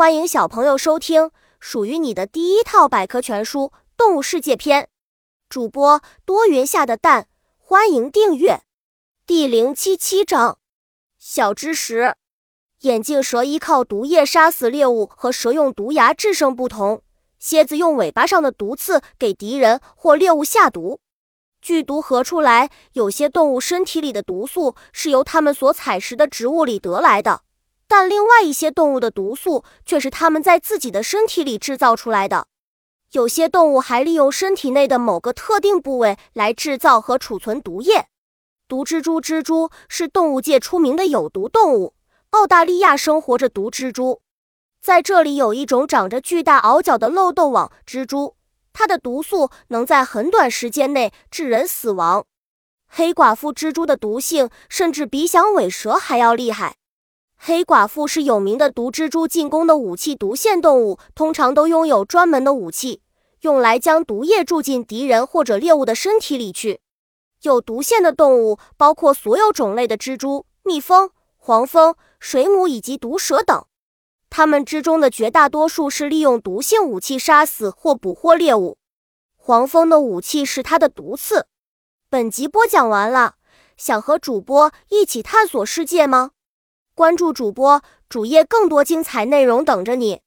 欢迎小朋友收听属于你的第一套百科全书《动物世界篇》。主播多云下的蛋，欢迎订阅。第零七七章：小知识。眼镜蛇依靠毒液杀死猎物，和蛇用毒牙制胜不同。蝎子用尾巴上的毒刺给敌人或猎物下毒。剧毒何处来？有些动物身体里的毒素是由它们所采食的植物里得来的。但另外一些动物的毒素却是它们在自己的身体里制造出来的。有些动物还利用身体内的某个特定部位来制造和储存毒液。毒蜘蛛，蜘蛛是动物界出名的有毒动物。澳大利亚生活着毒蜘蛛，在这里有一种长着巨大螯角的漏斗网蜘蛛，它的毒素能在很短时间内致人死亡。黑寡妇蜘蛛的毒性甚至比响尾蛇还要厉害。黑寡妇是有名的毒蜘蛛进攻的武器。毒腺动物通常都拥有专门的武器，用来将毒液注进敌人或者猎物的身体里去。有毒腺的动物包括所有种类的蜘蛛、蜜蜂、黄蜂、水母以及毒蛇等。它们之中的绝大多数是利用毒性武器杀死或捕获猎物。黄蜂的武器是它的毒刺。本集播讲完了，想和主播一起探索世界吗？关注主播主页，更多精彩内容等着你。